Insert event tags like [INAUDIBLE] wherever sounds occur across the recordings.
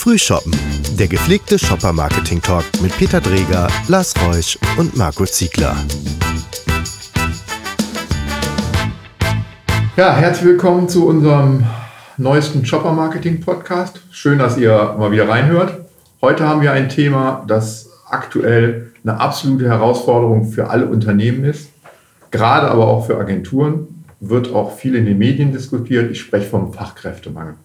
Frühshoppen, der gepflegte Shopper-Marketing-Talk mit Peter Dreger, Lars Reusch und Marco Ziegler. Ja, herzlich willkommen zu unserem neuesten Shopper-Marketing-Podcast. Schön, dass ihr mal wieder reinhört. Heute haben wir ein Thema, das aktuell eine absolute Herausforderung für alle Unternehmen ist, gerade aber auch für Agenturen, wird auch viel in den Medien diskutiert. Ich spreche vom Fachkräftemangel.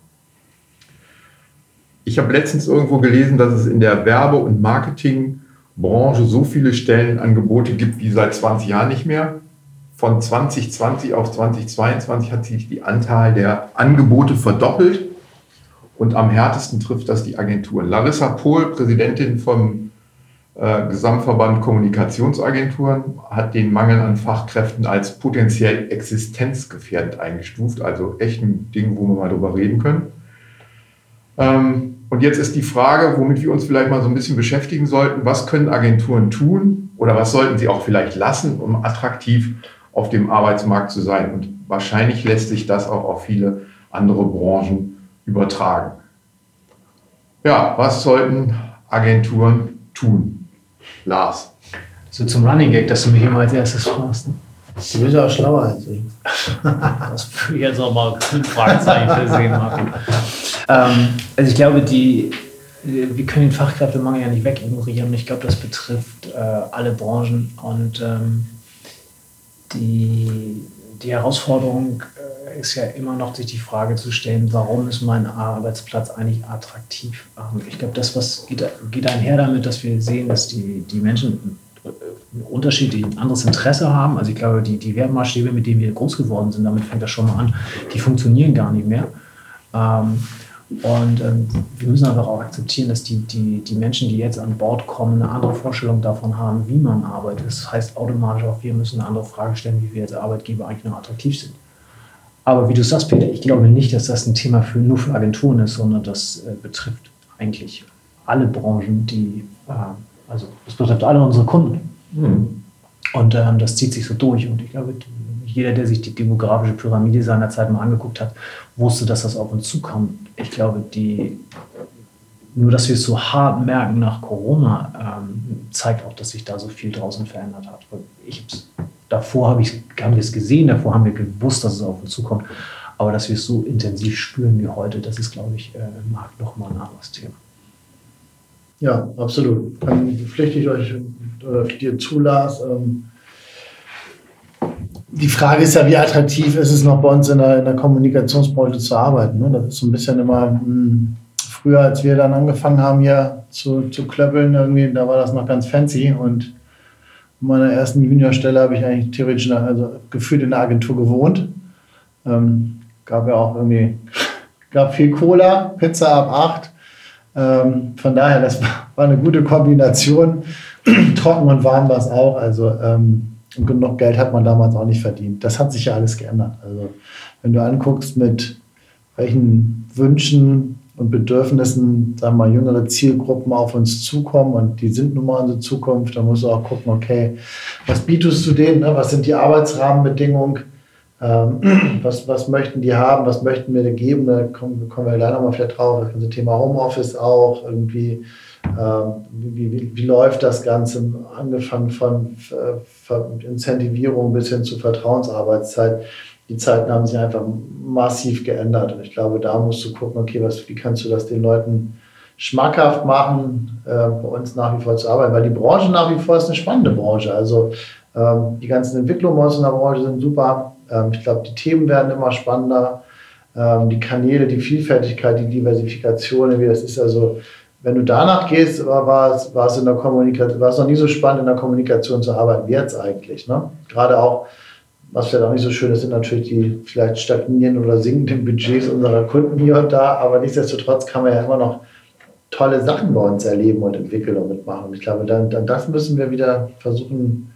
Ich habe letztens irgendwo gelesen, dass es in der Werbe- und Marketingbranche so viele Stellenangebote gibt wie seit 20 Jahren nicht mehr. Von 2020 auf 2022 hat sich die Anzahl der Angebote verdoppelt. Und am härtesten trifft das die Agenturen. Larissa Pohl, Präsidentin vom äh, Gesamtverband Kommunikationsagenturen, hat den Mangel an Fachkräften als potenziell existenzgefährdend eingestuft. Also echt ein Ding, wo wir mal drüber reden können. Ähm, und jetzt ist die Frage, womit wir uns vielleicht mal so ein bisschen beschäftigen sollten, was können Agenturen tun oder was sollten sie auch vielleicht lassen, um attraktiv auf dem Arbeitsmarkt zu sein. Und wahrscheinlich lässt sich das auch auf viele andere Branchen übertragen. Ja, was sollten Agenturen tun? Lars. So zum Running Gag, dass du mich immer als erstes fragst. Ne? Du bist ja auch schlauer als ich. [LAUGHS] das würde ich jetzt auch mal ein Fragezeichen versehen machen. Ähm, also ich glaube, die, wir können den Fachkräftemangel ja nicht wegignorieren. Ich glaube, das betrifft äh, alle Branchen. Und ähm, die, die Herausforderung äh, ist ja immer noch, sich die Frage zu stellen, warum ist mein Arbeitsplatz eigentlich attraktiv? Ähm, ich glaube, das was geht, geht einher damit, dass wir sehen, dass die, die Menschen unterschiedlich ein anderes Interesse haben. Also ich glaube, die, die Wertmaßstäbe, mit denen wir groß geworden sind, damit fängt das schon mal an, die funktionieren gar nicht mehr. Ähm, und ähm, wir müssen einfach auch akzeptieren, dass die, die, die Menschen, die jetzt an Bord kommen, eine andere Vorstellung davon haben, wie man arbeitet. Das heißt automatisch auch, wir müssen eine andere Frage stellen, wie wir als Arbeitgeber eigentlich noch attraktiv sind. Aber wie du sagst, Peter, ich glaube nicht, dass das ein Thema für, nur für Agenturen ist, sondern das äh, betrifft eigentlich alle Branchen, die, äh, also das betrifft alle unsere Kunden. Mhm. Und ähm, das zieht sich so durch. Und ich glaube, jeder, der sich die demografische Pyramide seiner Zeit mal angeguckt hat, wusste, dass das auf uns zukommt. Ich glaube, die, nur dass wir es so hart merken nach Corona, ähm, zeigt auch, dass sich da so viel draußen verändert hat. Ich, davor hab ich, haben wir es gesehen, davor haben wir gewusst, dass es auf uns zukommt. Aber dass wir es so intensiv spüren wie heute, das ist, glaube ich, äh, Markt nochmal ein anderes Thema. Ja, absolut. Dann pflichte ich euch oder dir zulas. Ähm, die Frage ist ja, wie attraktiv ist es noch bei uns in der, in der Kommunikationsbranche zu arbeiten. Ne? Das ist so ein bisschen immer mh, hm, früher, als wir dann angefangen haben hier zu, zu klöppeln, irgendwie, da war das noch ganz fancy und in meiner ersten Juniorstelle habe ich eigentlich theoretisch, also gefühlt in der Agentur gewohnt. Ähm, gab ja auch irgendwie, [LAUGHS] gab viel Cola, Pizza ab 8. Ähm, von daher, das [LAUGHS] war eine gute Kombination. [CLEARS THROAT] Trocken und warm war es auch. Also ähm, genug Geld hat man damals auch nicht verdient. Das hat sich ja alles geändert. Also wenn du anguckst, mit welchen Wünschen und Bedürfnissen, sagen wir mal, jüngere Zielgruppen auf uns zukommen und die sind nun mal unsere Zukunft, dann musst du auch gucken, okay, was bietest du denen, ne? was sind die Arbeitsrahmenbedingungen, ähm, [CLEARS THROAT] was, was möchten die haben, was möchten wir geben, da kommen, kommen wir gleich nochmal vielleicht drauf, das ganze Thema Homeoffice auch, irgendwie ähm, wie, wie, wie, läuft das Ganze, angefangen von, von Incentivierung bis hin zu Vertrauensarbeitszeit. Die Zeiten haben sich einfach massiv geändert. Und ich glaube, da musst du gucken, okay, was, wie kannst du das den Leuten schmackhaft machen, äh, bei uns nach wie vor zu arbeiten, weil die Branche nach wie vor ist eine spannende Branche. Also ähm, die ganzen Entwicklungen bei uns in der Branche sind super. Ähm, ich glaube, die Themen werden immer spannender. Ähm, die Kanäle, die Vielfältigkeit, die Diversifikation, das ist also wenn du danach gehst, war, es, war es in der war es noch nie so spannend, in der Kommunikation zu arbeiten wie jetzt eigentlich. Ne? Gerade auch, was vielleicht auch nicht so schön ist, sind natürlich die vielleicht stagnierenden oder sinkenden Budgets unserer Kunden hier und da, aber nichtsdestotrotz kann man ja immer noch tolle Sachen bei uns erleben und entwickeln und mitmachen. Und ich glaube, dann, dann das müssen wir wieder versuchen,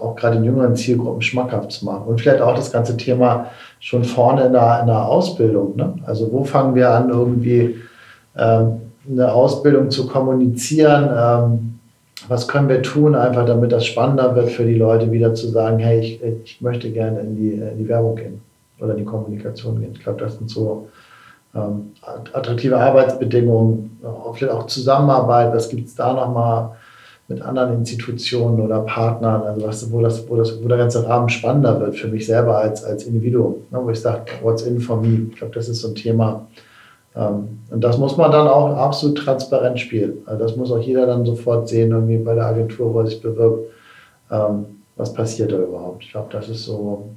auch gerade in jüngeren Zielgruppen schmackhaft zu machen. Und vielleicht auch das ganze Thema schon vorne in der, in der Ausbildung. Ne? Also wo fangen wir an, irgendwie ähm, eine Ausbildung zu kommunizieren. Ähm, was können wir tun, einfach damit das spannender wird für die Leute, wieder zu sagen, hey, ich, ich möchte gerne in die, in die Werbung gehen oder in die Kommunikation gehen. Ich glaube, das sind so ähm, attraktive Arbeitsbedingungen, vielleicht auch Zusammenarbeit, was gibt es da nochmal mit anderen Institutionen oder Partnern, also was, wo, das, wo, das, wo der ganze Rahmen spannender wird für mich selber als, als Individuum, ne, wo ich sage, what's in for me? Ich glaube, das ist so ein Thema. Ähm, und das muss man dann auch absolut transparent spielen. Also das muss auch jeder dann sofort sehen, irgendwie bei der Agentur, wo er sich bewirbt, ähm, was passiert da überhaupt. Ich glaube, das ist so,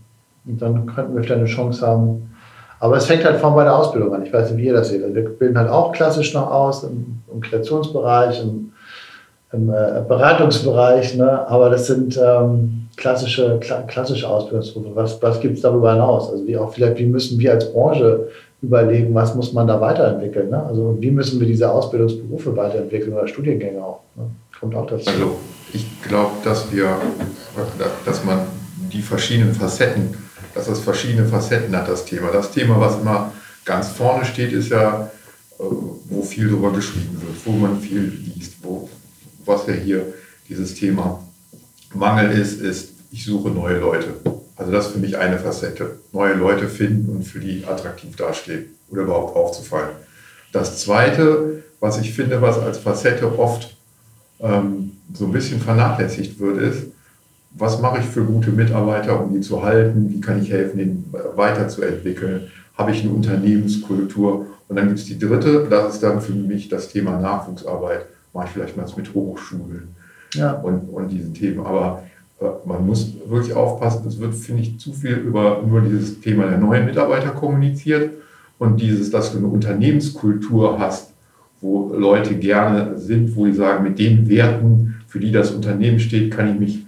und dann könnten wir vielleicht eine Chance haben, aber es fängt halt von bei der Ausbildung an. Ich weiß nicht, wie ihr das seht. Also wir bilden halt auch klassisch noch aus im, im Kreationsbereich, im, im äh, Beratungsbereich, ne? aber das sind ähm, klassische, kla klassische Ausbildungsberufe. Was, was gibt es darüber hinaus? Also wie auch vielleicht, wie müssen wir als Branche überlegen, was muss man da weiterentwickeln? Ne? Also wie müssen wir diese Ausbildungsberufe weiterentwickeln oder Studiengänge auch? Ne? Kommt auch dazu. Also ich glaube, dass wir, dass man die verschiedenen Facetten dass das verschiedene Facetten hat, das Thema. Das Thema, was immer ganz vorne steht, ist ja, äh, wo viel darüber geschrieben wird, wo man viel liest, was ja hier dieses Thema Mangel ist, ist, ich suche neue Leute. Also das ist für mich eine Facette. Neue Leute finden und für die attraktiv dastehen oder überhaupt aufzufallen. Das Zweite, was ich finde, was als Facette oft ähm, so ein bisschen vernachlässigt wird, ist, was mache ich für gute Mitarbeiter, um die zu halten, wie kann ich helfen, den weiterzuentwickeln, habe ich eine Unternehmenskultur. Und dann gibt es die dritte, das ist dann für mich das Thema Nachwuchsarbeit, mache ich vielleicht mal mit Hochschulen ja. und, und diesen Themen. Aber äh, man muss wirklich aufpassen, es wird, finde ich, zu viel über nur dieses Thema der neuen Mitarbeiter kommuniziert und dieses, dass du eine Unternehmenskultur hast, wo Leute gerne sind, wo die sagen, mit den Werten, für die das Unternehmen steht, kann ich mich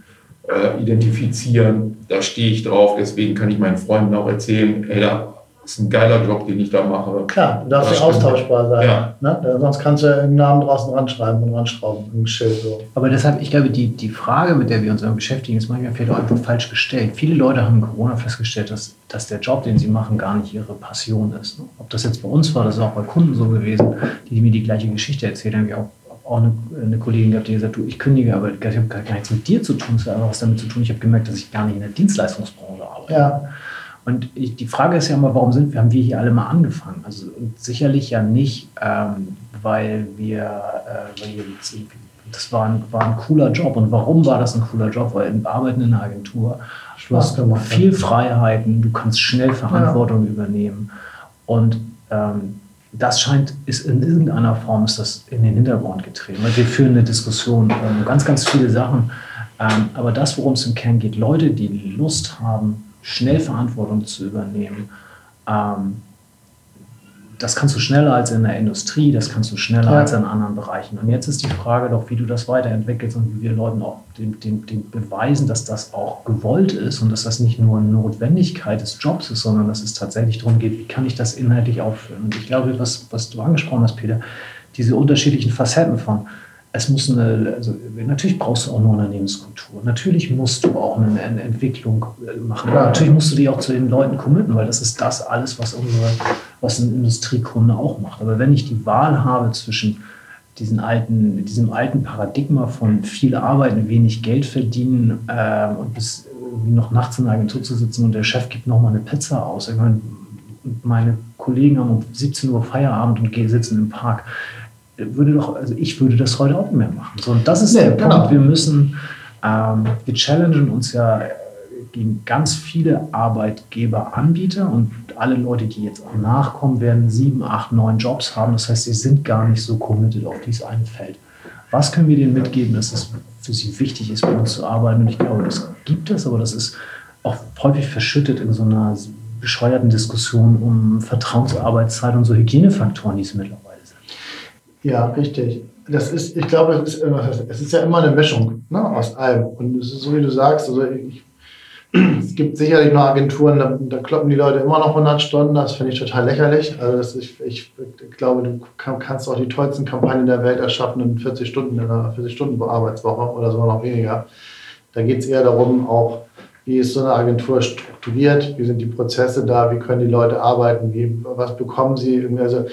äh, identifizieren. Da stehe ich drauf, deswegen kann ich meinen Freunden auch erzählen, hey, da ist ein geiler Job, den ich da mache. Klar, du darfst ja austauschbar sein. Ja. Ne? Sonst kannst du einen Namen draußen ranschreiben und ranschrauben, ein Schild so. Aber deshalb, ich glaube, die, die Frage, mit der wir uns beschäftigen, ist manchmal vielleicht auch einfach falsch gestellt. Viele Leute haben in Corona festgestellt, dass, dass der Job, den sie machen, gar nicht ihre Passion ist. Ob das jetzt bei uns war, das ist auch bei Kunden so gewesen, die mir die gleiche Geschichte erzählen, wie auch auch eine, eine, Kollegin gehabt, die gesagt hat, du, ich kündige, aber ich habe gar nichts mit dir zu tun, es hat einfach was damit zu tun. Ich habe gemerkt, dass ich gar nicht in der Dienstleistungsbranche arbeite. Ja. Und ich, die Frage ist ja immer, warum sind wir, haben wir hier alle mal angefangen? Also sicherlich ja nicht, ähm, weil wir, äh, weil das war ein, war ein cooler Job. Und warum war das ein cooler Job? Weil im Arbeiten in einer Agentur, du hast viel Freiheiten, du kannst schnell Verantwortung ja. übernehmen. Und ähm, das scheint, ist in irgendeiner Form ist das in den Hintergrund getreten. Wir führen eine Diskussion um ganz, ganz viele Sachen. Ähm, aber das, worum es im Kern geht, Leute, die Lust haben, schnell Verantwortung zu übernehmen, ähm, das kannst du schneller als in der Industrie, das kannst du schneller ja. als in anderen Bereichen. Und jetzt ist die Frage doch, wie du das weiterentwickelst und wie wir Leuten auch den, den, den beweisen, dass das auch gewollt ist und dass das nicht nur eine Notwendigkeit des Jobs ist, sondern dass es tatsächlich darum geht, wie kann ich das inhaltlich aufführen. Und ich glaube, was, was du angesprochen hast, Peter, diese unterschiedlichen Facetten von, es muss eine, also natürlich brauchst du auch eine Unternehmenskultur. Natürlich musst du auch eine, eine Entwicklung äh, machen. Ja. Natürlich musst du dich auch zu den Leuten committen, weil das ist das alles, was unsere, was ein Industriekunde auch macht. Aber wenn ich die Wahl habe zwischen diesen alten, diesem alten Paradigma von viel arbeiten, wenig Geld verdienen äh, und bis irgendwie noch nachts in der Agentur zu sitzen und der Chef gibt noch mal eine Pizza aus. Ich meine, meine Kollegen haben um 17 Uhr Feierabend und sitzen im Park würde doch, also ich würde das heute auch nicht mehr machen. So, und das ist nee, der genau. Punkt. Wir müssen, ähm, wir challengen uns ja gegen ganz viele Arbeitgeber, Anbieter und alle Leute, die jetzt auch nachkommen, werden sieben, acht, neun Jobs haben. Das heißt, sie sind gar nicht so committed auf dieses eine Feld. Was können wir denen mitgeben, dass es für sie wichtig ist, bei uns zu arbeiten? Und ich glaube, das gibt es, aber das ist auch häufig verschüttet in so einer bescheuerten Diskussion um Vertrauensarbeitszeit und so Hygienefaktoren, die es mittlerweile ja, richtig. Das ist, ich glaube, es ist, es ist ja immer eine Mischung ne, aus allem. Und es ist so, wie du sagst, also ich, [CLEARS THROAT] es gibt sicherlich noch Agenturen, da, da, kloppen die Leute immer noch 100 Stunden. Das finde ich total lächerlich. Also das ist, ich, ich glaube, du kann, kannst auch die tollsten Kampagnen der Welt erschaffen in 40 Stunden, in einer 40 Stunden Arbeitswoche oder sogar noch weniger. Da geht es eher darum, auch wie ist so eine Agentur strukturiert, wie sind die Prozesse da, wie können die Leute arbeiten, wie, was bekommen sie. Also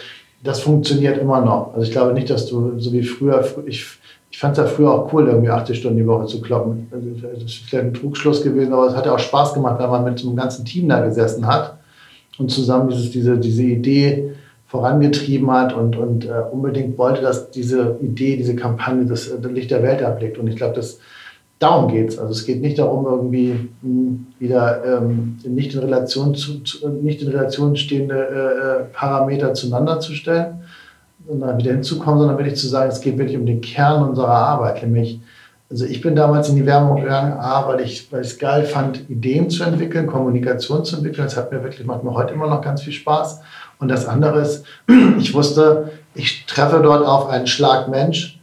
das funktioniert immer noch. Also ich glaube nicht, dass du so wie früher, ich, ich fand es ja früher auch cool, irgendwie 80 Stunden die Woche zu kloppen. Also das ist vielleicht ein Trugschluss gewesen, aber es hat ja auch Spaß gemacht, wenn man mit so einem ganzen Team da gesessen hat und zusammen dieses, diese, diese Idee vorangetrieben hat und, und äh, unbedingt wollte, dass diese Idee, diese Kampagne das, das Licht der Welt erblickt. Und ich glaube, das darum geht es. Also es geht nicht darum, irgendwie hm, wieder ähm, nicht, in Relation zu, zu, nicht in Relation stehende äh, äh, Parameter zueinander zu stellen und dann wieder hinzukommen, sondern wirklich zu sagen, es geht wirklich um den Kern unserer Arbeit, nämlich also ich bin damals in die Werbung gegangen, A, weil ich es geil fand, Ideen zu entwickeln, Kommunikation zu entwickeln. Das hat mir wirklich, macht mir heute immer noch ganz viel Spaß. Und das andere ist, [CLEARS THROAT] ich wusste, ich treffe dort auf einen Schlag Mensch,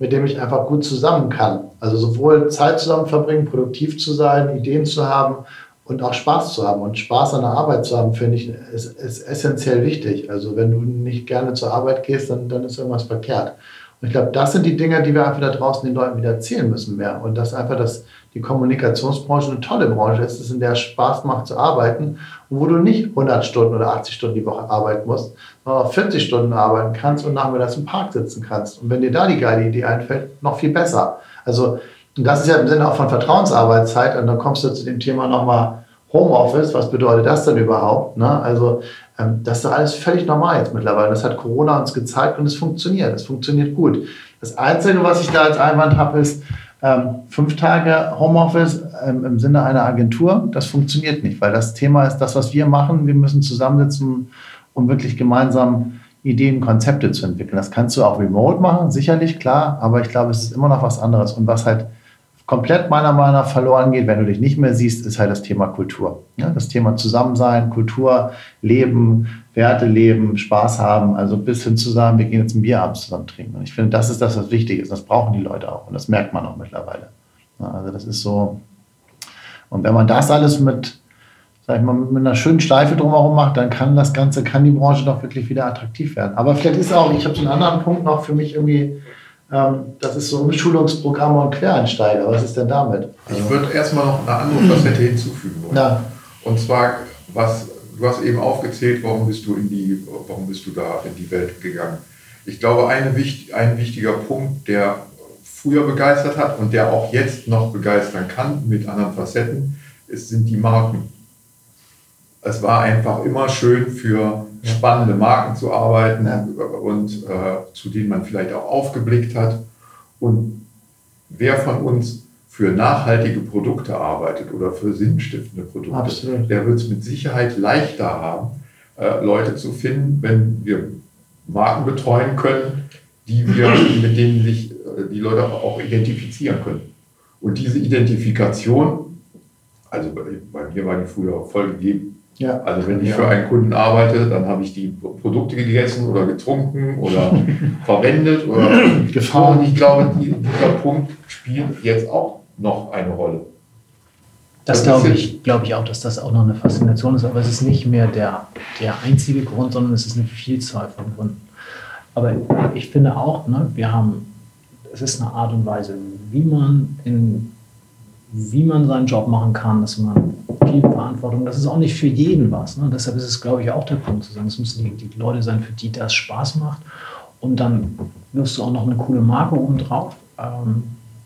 mit dem ich einfach gut zusammen kann. Also sowohl Zeit zusammen verbringen, produktiv zu sein, Ideen zu haben und auch Spaß zu haben. Und Spaß an der Arbeit zu haben, finde ich, ist, ist essentiell wichtig. Also wenn du nicht gerne zur Arbeit gehst, dann, dann ist irgendwas verkehrt. Und ich glaube, das sind die Dinge, die wir einfach da draußen den Leuten wieder erzählen müssen mehr. Und dass einfach das, die Kommunikationsbranche eine tolle Branche ist, ist, in der es Spaß macht zu arbeiten und wo du nicht 100 Stunden oder 80 Stunden die Woche arbeiten musst, 40 Stunden arbeiten kannst und nachmittags im Park sitzen kannst. Und wenn dir da die geile Idee einfällt, noch viel besser. Also, und das ist ja im Sinne auch von Vertrauensarbeitszeit. Und dann kommst du zu dem Thema nochmal Homeoffice. Was bedeutet das denn überhaupt? Ne? Also, ähm, das ist doch alles völlig normal jetzt mittlerweile. Das hat Corona uns gezeigt und es funktioniert. Es funktioniert gut. Das Einzige, was ich da als Einwand habe, ist ähm, fünf Tage Homeoffice ähm, im Sinne einer Agentur. Das funktioniert nicht, weil das Thema ist das, was wir machen. Wir müssen zusammensitzen, um wirklich gemeinsam Ideen, Konzepte zu entwickeln. Das kannst du auch remote machen, sicherlich, klar, aber ich glaube, es ist immer noch was anderes. Und was halt komplett meiner Meinung nach verloren geht, wenn du dich nicht mehr siehst, ist halt das Thema Kultur. Ja, das Thema Zusammensein, Kultur, Leben, Werte leben, Spaß haben, also bis hin zu sagen, wir gehen jetzt ein Bierabend zusammen trinken. Und ich finde, das ist das, was wichtig ist. Das brauchen die Leute auch und das merkt man auch mittlerweile. Ja, also das ist so. Und wenn man das alles mit, sag ich mal, mit einer schönen Schleife drumherum macht, dann kann das Ganze, kann die Branche doch wirklich wieder attraktiv werden. Aber vielleicht ist auch, ich habe so einen anderen Punkt noch für mich irgendwie ähm, das ist so Umschulungsprogramme und Quereinsteiger. Was ist denn damit? Ich würde erstmal noch eine andere Facette hinzufügen wollen. Na. Und zwar, was, du hast eben aufgezählt, warum bist du in die, warum bist du da in die Welt gegangen. Ich glaube, eine, ein wichtiger Punkt, der früher begeistert hat und der auch jetzt noch begeistern kann mit anderen Facetten, ist, sind die Marken. Es war einfach immer schön für spannende Marken zu arbeiten und äh, zu denen man vielleicht auch aufgeblickt hat. Und wer von uns für nachhaltige Produkte arbeitet oder für sinnstiftende Produkte, Absolut. der wird es mit Sicherheit leichter haben, äh, Leute zu finden, wenn wir Marken betreuen können, die wir, [CLEARS THROAT] mit denen sich äh, die Leute auch identifizieren können. Und diese Identifikation, also bei, bei mir war die früher voll gegeben, ja. Also wenn ich für einen Kunden arbeite, dann habe ich die Produkte gegessen oder getrunken oder [LAUGHS] verwendet oder gefahren. [CLEARS THROAT] Und ich glaube, dieser Punkt spielt jetzt auch noch eine Rolle. Das, glaube ich, glaube ich auch, dass das auch noch eine Faszination ist, aber es ist nicht mehr der, der einzige Grund, sondern es ist eine Vielzahl von Gründen. Aber ich finde auch, ne, wir haben, es ist eine Art und Weise, wie man in wie man seinen Job machen kann, dass man viel Verantwortung, das ist auch nicht für jeden was. Ne? Deshalb ist es, glaube ich, auch der Punkt zu sagen, es müssen die, die Leute sein, für die das Spaß macht. Und dann wirst du auch noch eine coole Marke oben drauf. Ähm,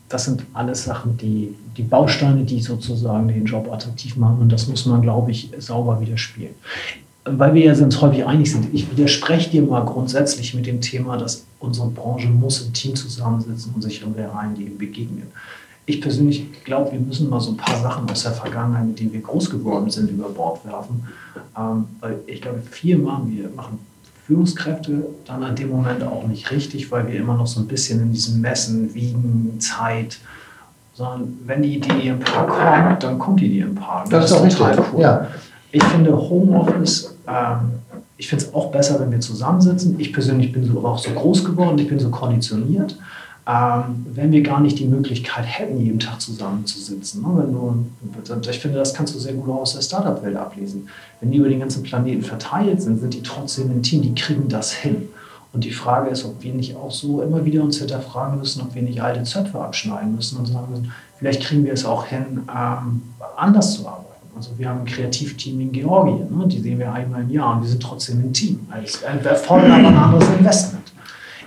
das sind alles Sachen, die, die Bausteine, die sozusagen den Job attraktiv machen. Und das muss man, glaube ich, sauber wieder spielen. Weil wir ja uns häufig einig sind. Ich widerspreche dir mal grundsätzlich mit dem Thema, dass unsere Branche muss im Team zusammensitzen und sich im realen Leben begegnen ich persönlich glaube, wir müssen mal so ein paar Sachen aus der Vergangenheit, mit denen wir groß geworden sind, über Bord werfen. Ähm, weil ich glaube, viel machen wir, machen Führungskräfte dann an dem Moment auch nicht richtig, weil wir immer noch so ein bisschen in diesem Messen, Wiegen, Zeit, sondern wenn die Idee im Park kommt, dann kommt die Idee im Park. Das, das ist total cool. Ja. Ich finde Homeoffice, ähm, ich finde es auch besser, wenn wir zusammensitzen. Ich persönlich bin so auch so groß geworden, ich bin so konditioniert ähm, wenn wir gar nicht die Möglichkeit hätten, jeden Tag zusammenzusitzen. Ne? Wenn du, ich finde, das kannst du sehr gut aus der Startup-Welt ablesen. Wenn die über den ganzen Planeten verteilt sind, sind die trotzdem ein Team, die kriegen das hin. Und die Frage ist, ob wir nicht auch so immer wieder uns hinterfragen müssen, ob wir nicht alte Zöpfe abschneiden müssen und sagen müssen, vielleicht kriegen wir es auch hin, ähm, anders zu arbeiten. Also wir haben ein Kreativteam in Georgien, ne? die sehen wir einmal im Jahr und wir sind trotzdem ein Team. Es erfordert aber ein anderes Investment.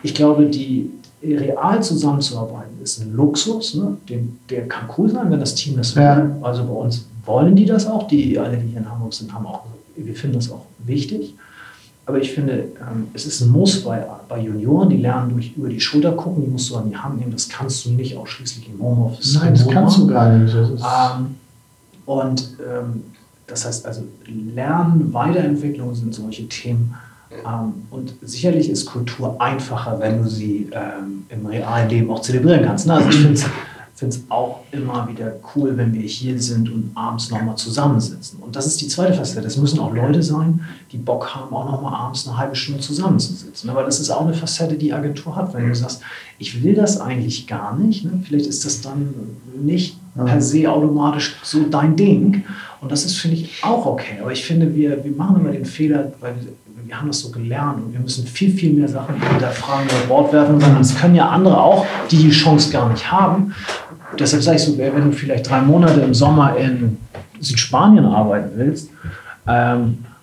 Ich glaube, die, real zusammenzuarbeiten ist ein Luxus. Ne? Den, der kann cool sein, wenn das Team das will. Ja. Also bei uns wollen die das auch. Die alle, die hier in Hamburg sind, haben auch, wir finden das auch wichtig. aber ich finde, ähm, es ist ein Muss bei, bei Junioren, die lernen durch über die Schulter gucken, die musst du an die Hand nehmen. Das kannst du nicht ausschließlich im Homeoffice. Nein, das kannst du gar nicht. Ähm, und ähm, das heißt also, Lernen, Weiterentwicklung sind solche Themen. Ähm, und sicherlich ist Kultur einfacher, wenn du sie ähm, im realen Leben auch zelebrieren kannst. Ne? Also ich finde es auch immer wieder cool, wenn wir hier sind und abends nochmal zusammensitzen. Und das ist die zweite Facette. Es müssen auch Leute sein, die Bock haben, auch nochmal abends eine halbe Stunde zusammenzusitzen. Aber das ist auch eine Facette, die Agentur hat. Wenn du sagst, ich will das eigentlich gar nicht, ne? vielleicht ist das dann nicht per se automatisch so dein Ding. Und das ist, finde ich, auch okay. Aber ich finde, wir, wir machen immer den Fehler, weil wir, wir haben das so gelernt und wir müssen viel, viel mehr Sachen hinterfragen oder Bord werfen, sondern es können ja andere auch, die die Chance gar nicht haben deshalb sage ich so, wenn du vielleicht drei Monate im Sommer in Südspanien arbeiten willst, ähm, äh,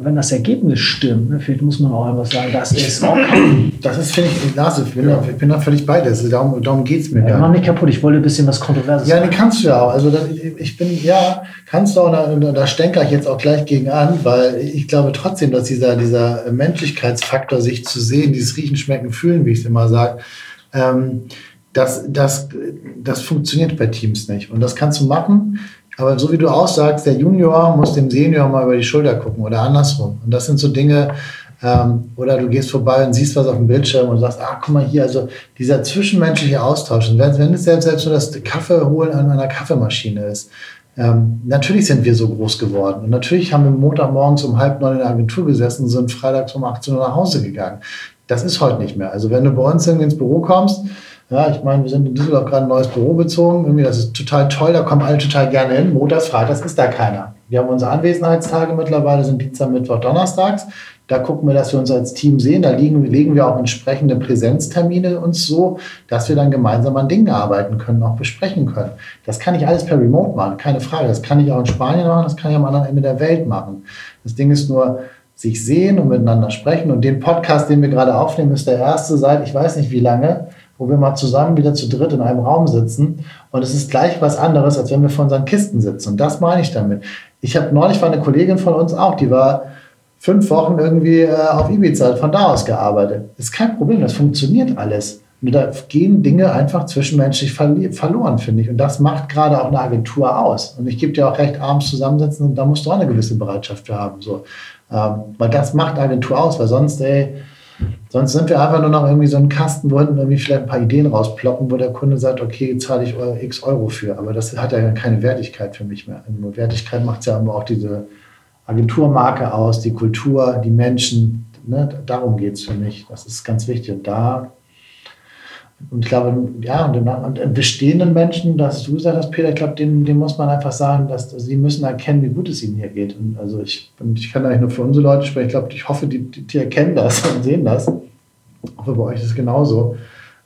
wenn das Ergebnis stimmt, ne, vielleicht muss man auch einfach sagen, das ist okay. [CLEARS THROAT] Das ist, finde ich, Lars, ich bin, ja. da, ich bin da völlig bei dir. Also darum, darum geht es mir. Ja, mach mich kaputt, ich wollte ein bisschen was Kontroverses Ja, nee, kannst du ja auch. Also das, ich bin, ja, kannst du auch, da, da stänker ich jetzt auch gleich gegen an, weil ich glaube trotzdem, dass dieser, dieser Menschlichkeitsfaktor, sich zu sehen, dieses Riechen, Schmecken, Fühlen, wie ich es immer sage, ähm, das, das, das funktioniert bei Teams nicht. Und das kannst du machen, aber so wie du auch sagst, der Junior muss dem Senior mal über die Schulter gucken oder andersrum. Und das sind so Dinge, ähm, oder du gehst vorbei und siehst was auf dem Bildschirm und sagst, ah, guck mal hier, also dieser zwischenmenschliche Austausch. Und wenn, wenn es selbst, selbst nur das Kaffee holen an einer Kaffeemaschine ist, ähm, natürlich sind wir so groß geworden. Und natürlich haben wir Montagmorgens um halb neun in der Agentur gesessen und sind freitags um 18 Uhr nach Hause gegangen. Das ist heute nicht mehr. Also wenn du bei uns ins Büro kommst, ja, ich meine, wir sind in Düsseldorf gerade ein neues Büro bezogen. Irgendwie, das ist total toll, da kommen alle total gerne hin. Montags, Freitags ist da keiner. Wir haben unsere Anwesenheitstage mittlerweile, sind Dienstag, Mittwoch, Donnerstags. Da gucken wir, dass wir uns als Team sehen. Da liegen, legen wir auch entsprechende Präsenztermine uns so, dass wir dann gemeinsam an Dingen arbeiten können, auch besprechen können. Das kann ich alles per Remote machen, keine Frage. Das kann ich auch in Spanien machen, das kann ich am anderen Ende der Welt machen. Das Ding ist nur, sich sehen und miteinander sprechen. Und den Podcast, den wir gerade aufnehmen, ist der erste seit ich weiß nicht wie lange, wo wir mal zusammen wieder zu dritt in einem Raum sitzen. Und es ist gleich was anderes, als wenn wir vor unseren Kisten sitzen. Und das meine ich damit. Ich habe neulich war eine Kollegin von uns auch, die war fünf Wochen irgendwie äh, auf Ibiza, von da aus gearbeitet. Ist kein Problem, das funktioniert alles. Und da gehen Dinge einfach zwischenmenschlich verloren, finde ich. Und das macht gerade auch eine Agentur aus. Und ich gebe dir auch recht, abends zusammensitzen und da musst du auch eine gewisse Bereitschaft für haben. So. Ähm, weil das macht Agentur aus, weil sonst, ey, Sonst sind wir einfach nur noch irgendwie so ein Kasten, wo hinten irgendwie vielleicht ein paar Ideen rausploppen, wo der Kunde sagt, okay, zahle ich x Euro für. Aber das hat ja keine Wertigkeit für mich mehr. Nur Wertigkeit macht ja immer auch diese Agenturmarke aus, die Kultur, die Menschen. Ne? Darum geht es für mich. Das ist ganz wichtig. Und da und ich glaube, ja, und, und bestehenden Menschen, das du gesagt hast, Peter, ich glaube, denen, denen muss man einfach sagen, dass, dass sie müssen erkennen, wie gut es ihnen hier geht. Und also ich, ich kann eigentlich nur für unsere Leute sprechen. Ich glaube, ich hoffe, die, die, die, erkennen das [LAUGHS] und sehen das. Ich hoffe, bei euch ist es genauso.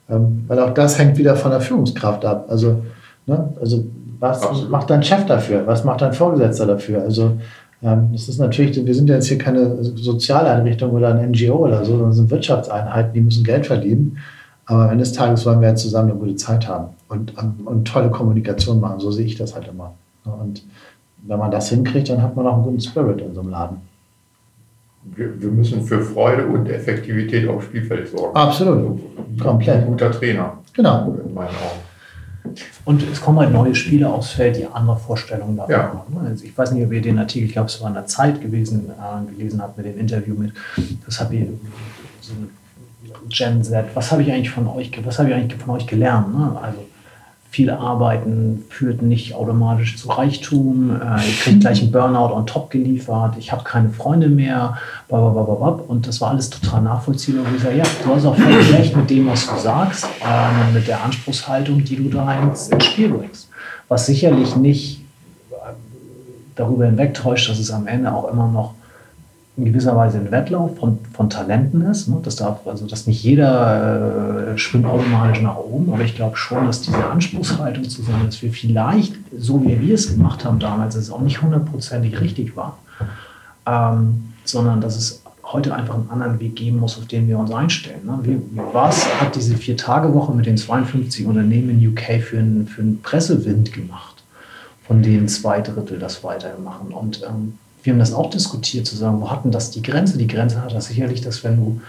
Ähm, weil auch das hängt wieder von der Führungskraft ab. Also, ne, also was Absolut. macht dein Chef dafür? Was macht dein Vorgesetzter dafür? Also, ähm, das ist natürlich, wir sind ja jetzt hier keine Sozialeinrichtung oder ein NGO oder so, sondern sind Wirtschaftseinheiten, die müssen Geld verdienen. Aber am Ende des Tages wollen wir ja zusammen eine gute Zeit haben und, und tolle Kommunikation machen. So sehe ich das halt immer. Und wenn man das hinkriegt, dann hat man auch einen guten Spirit in so einem Laden. Wir, wir müssen für Freude und Effektivität auf dem Spielfeld sorgen. Absolut. Also, Komplett. Ein guter Trainer. Genau. In meinen Augen. Und es kommen halt neue Spieler aufs Feld, die andere Vorstellungen davon ja. haben. Also ich weiß nicht, ob ihr den Artikel, ich glaube, es war in der Zeit gewesen, äh, gelesen habt mit dem Interview mit, das habe ich so eine Gen Z, was habe ich eigentlich von euch, was habe ich eigentlich von euch gelernt? Ne? Also viel Arbeiten führt nicht automatisch zu Reichtum. Äh, ihr kriegt gleich einen Burnout on top geliefert. Ich habe keine Freunde mehr. Und das war alles total nachvollziehbar. Ich sage, ja, du hast auch völlig recht mit dem, was du sagst, äh, mit der Anspruchshaltung, die du da ins, ins Spiel bringst. Was sicherlich nicht äh, darüber hinwegtäuscht, dass es am Ende auch immer noch in gewisser Weise ein Wettlauf von, von Talenten ist. Ne? Das darf, also dass nicht jeder äh, schwimmt automatisch nach oben, aber ich glaube schon, dass diese Anspruchshaltung zu sein, dass wir vielleicht, so wie wir es gemacht haben damals, es auch nicht hundertprozentig richtig war, ähm, sondern dass es heute einfach einen anderen Weg geben muss, auf den wir uns einstellen. Ne? Wie, was hat diese Vier-Tage-Woche mit den 52 Unternehmen in UK für einen, für einen Pressewind gemacht, von denen zwei Drittel das weitermachen? Und ähm, wir haben das auch diskutiert, zu sagen, wo hat denn das die Grenze? Die Grenze hat das sicherlich, dass wenn du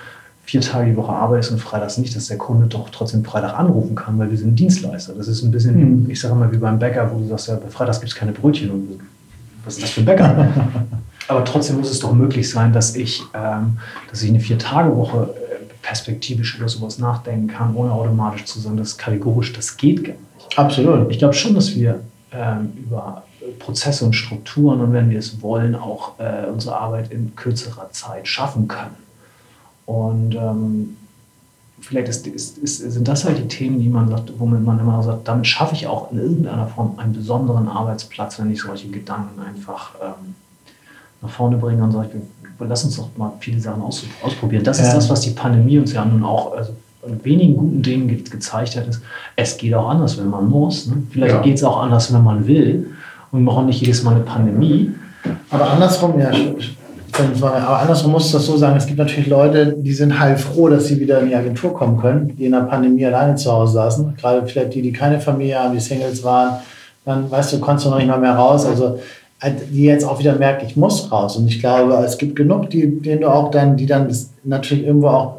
vier Tage die Woche arbeitest und freitags nicht, dass der Kunde doch trotzdem Freitag anrufen kann, weil wir sind Dienstleister. Das ist ein bisschen, mhm. ich sage mal, wie beim Bäcker, wo du sagst, ja, freitags gibt es keine Brötchen. Und was ist das für ein Bäcker? [LAUGHS] Aber trotzdem muss es doch möglich sein, dass ich, ähm, dass ich eine Vier-Tage-Woche äh, perspektivisch über sowas nachdenken kann, ohne automatisch zu sagen, das ist kategorisch, das geht gar nicht. Absolut. Ich glaube schon, dass wir ähm, über Prozesse und Strukturen und wenn wir es wollen, auch äh, unsere Arbeit in kürzerer Zeit schaffen können. Und ähm, vielleicht ist, ist, ist, sind das halt die Themen, die man sagt, womit man immer sagt, damit schaffe ich auch in irgendeiner Form einen besonderen Arbeitsplatz, wenn ich solche Gedanken einfach ähm, nach vorne bringe und sage, lass uns doch mal viele Sachen aus, ausprobieren. Das ist das, was die Pandemie uns ja nun auch also an wenigen guten Dingen ge gezeigt hat, ist, es geht auch anders, wenn man muss. Ne? Vielleicht ja. geht es auch anders, wenn man will. Und brauchen nicht jedes Mal eine Pandemie. Aber andersrum, ja, aber andersrum muss das so sagen, es gibt natürlich Leute, die sind heilfroh, dass sie wieder in die Agentur kommen können, die in der Pandemie alleine zu Hause saßen. Gerade vielleicht die, die keine Familie haben, die Singles waren. Dann, weißt du, konntest du noch nicht mal mehr raus. Also die jetzt auch wieder merken, ich muss raus. Und ich glaube, es gibt genug, die, denen du auch dann, die dann natürlich irgendwo auch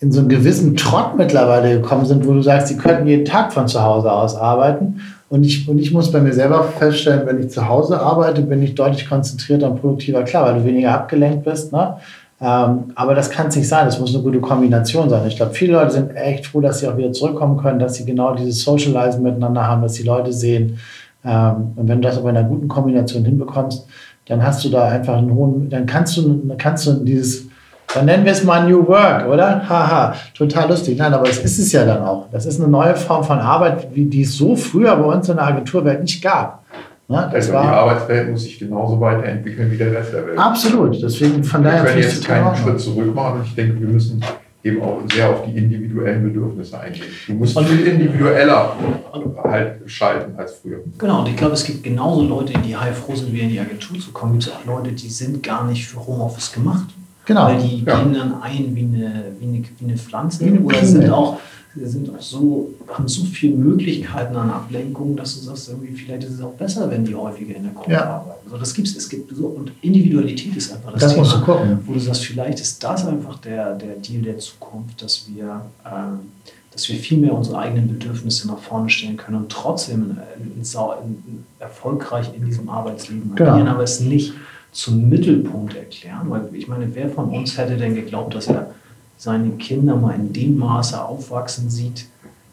in so einen gewissen Trott mittlerweile gekommen sind, wo du sagst, die könnten jeden Tag von zu Hause aus arbeiten. Und ich, und ich muss bei mir selber feststellen, wenn ich zu Hause arbeite, bin ich deutlich konzentrierter und produktiver. Klar, weil du weniger abgelenkt bist. Ne? Ähm, aber das kann es nicht sein. Das muss eine gute Kombination sein. Ich glaube, viele Leute sind echt froh, dass sie auch wieder zurückkommen können, dass sie genau dieses Socializen miteinander haben, dass die Leute sehen. Ähm, und wenn du das aber in einer guten Kombination hinbekommst, dann hast du da einfach einen hohen, dann kannst du, kannst du dieses dann nennen wir es mal New Work, oder? Haha, total lustig. Nein, aber es ist es ja dann auch. Das ist eine neue Form von Arbeit, wie die es so früher bei uns in der Agenturwelt nicht gab. Ne? also war, die Arbeitswelt muss sich genauso weiterentwickeln wie der Rest der Welt. Absolut. Deswegen von daher. Wir können jetzt keinen Schritt zurück machen. Ich denke, wir müssen eben auch sehr auf die individuellen Bedürfnisse eingehen. Du musst und viel individueller halt schalten als früher. Genau, und ich glaube, es gibt genauso Leute, die heilfroh sind, wieder in die Agentur zu kommen. Es gibt auch Leute, die sind gar nicht für Homeoffice gemacht. Genau. Weil die ja. gehen dann ein wie eine, wie eine, wie eine Pflanze wie eine oder sind auch, sind auch so, haben so viele Möglichkeiten an Ablenkung, dass du sagst, irgendwie, vielleicht ist es auch besser, wenn die häufiger in der Gruppe ja. arbeiten. Also das gibt's, es gibt so, und Individualität ist einfach das, das Thema, musst du gucken. wo du sagst, vielleicht ist das einfach der, der Deal der Zukunft, dass wir, ähm, dass wir viel mehr unsere eigenen Bedürfnisse nach vorne stellen können und trotzdem in, in, in, erfolgreich in diesem Arbeitsleben genau. agieren, aber es nicht zum Mittelpunkt erklären. Weil ich meine, wer von uns hätte denn geglaubt, dass er seine Kinder mal in dem Maße aufwachsen sieht,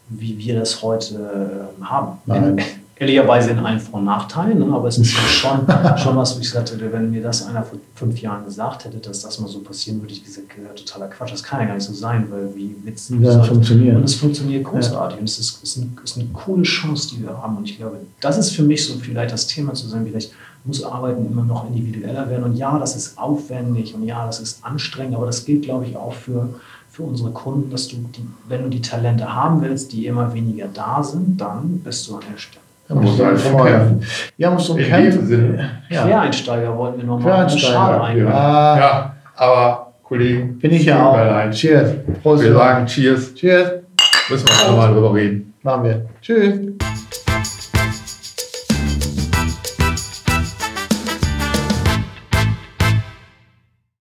wie wir das heute äh, haben? Nein. ehrlicherweise in allen Vor- und Nachteilen, ne? aber es ist schon, [LAUGHS] schon was, wo ich hätte, wenn mir das einer vor fünf Jahren gesagt hätte, dass das mal so passieren würde, ich gesagt, ja, totaler Quatsch, das kann ja gar nicht so sein, weil wie witzig ja, funktioniert. Und es funktioniert großartig ja. und es ist, ist, eine, ist eine coole Chance, die wir haben und ich glaube, das ist für mich so vielleicht das Thema zu sein, vielleicht muss Arbeiten immer noch individueller werden und ja, das ist aufwendig und ja, das ist anstrengend, aber das gilt, glaube ich, auch für für unsere Kunden, dass du, die, wenn du die Talente haben willst, die immer weniger da sind, dann bist du an der Stelle. Man muss halt kämpfen. Ja, muss um kämpfen. Ja. Quereinsteiger wollten wir nochmal. Quereinsteiger. Ja. ja, aber Kollegen. Bin ich ja auch. Allein. Cheers. Prost. Wir sagen Cheers. Cheers. Müssen wir nochmal drüber reden. Machen wir. Tschüss.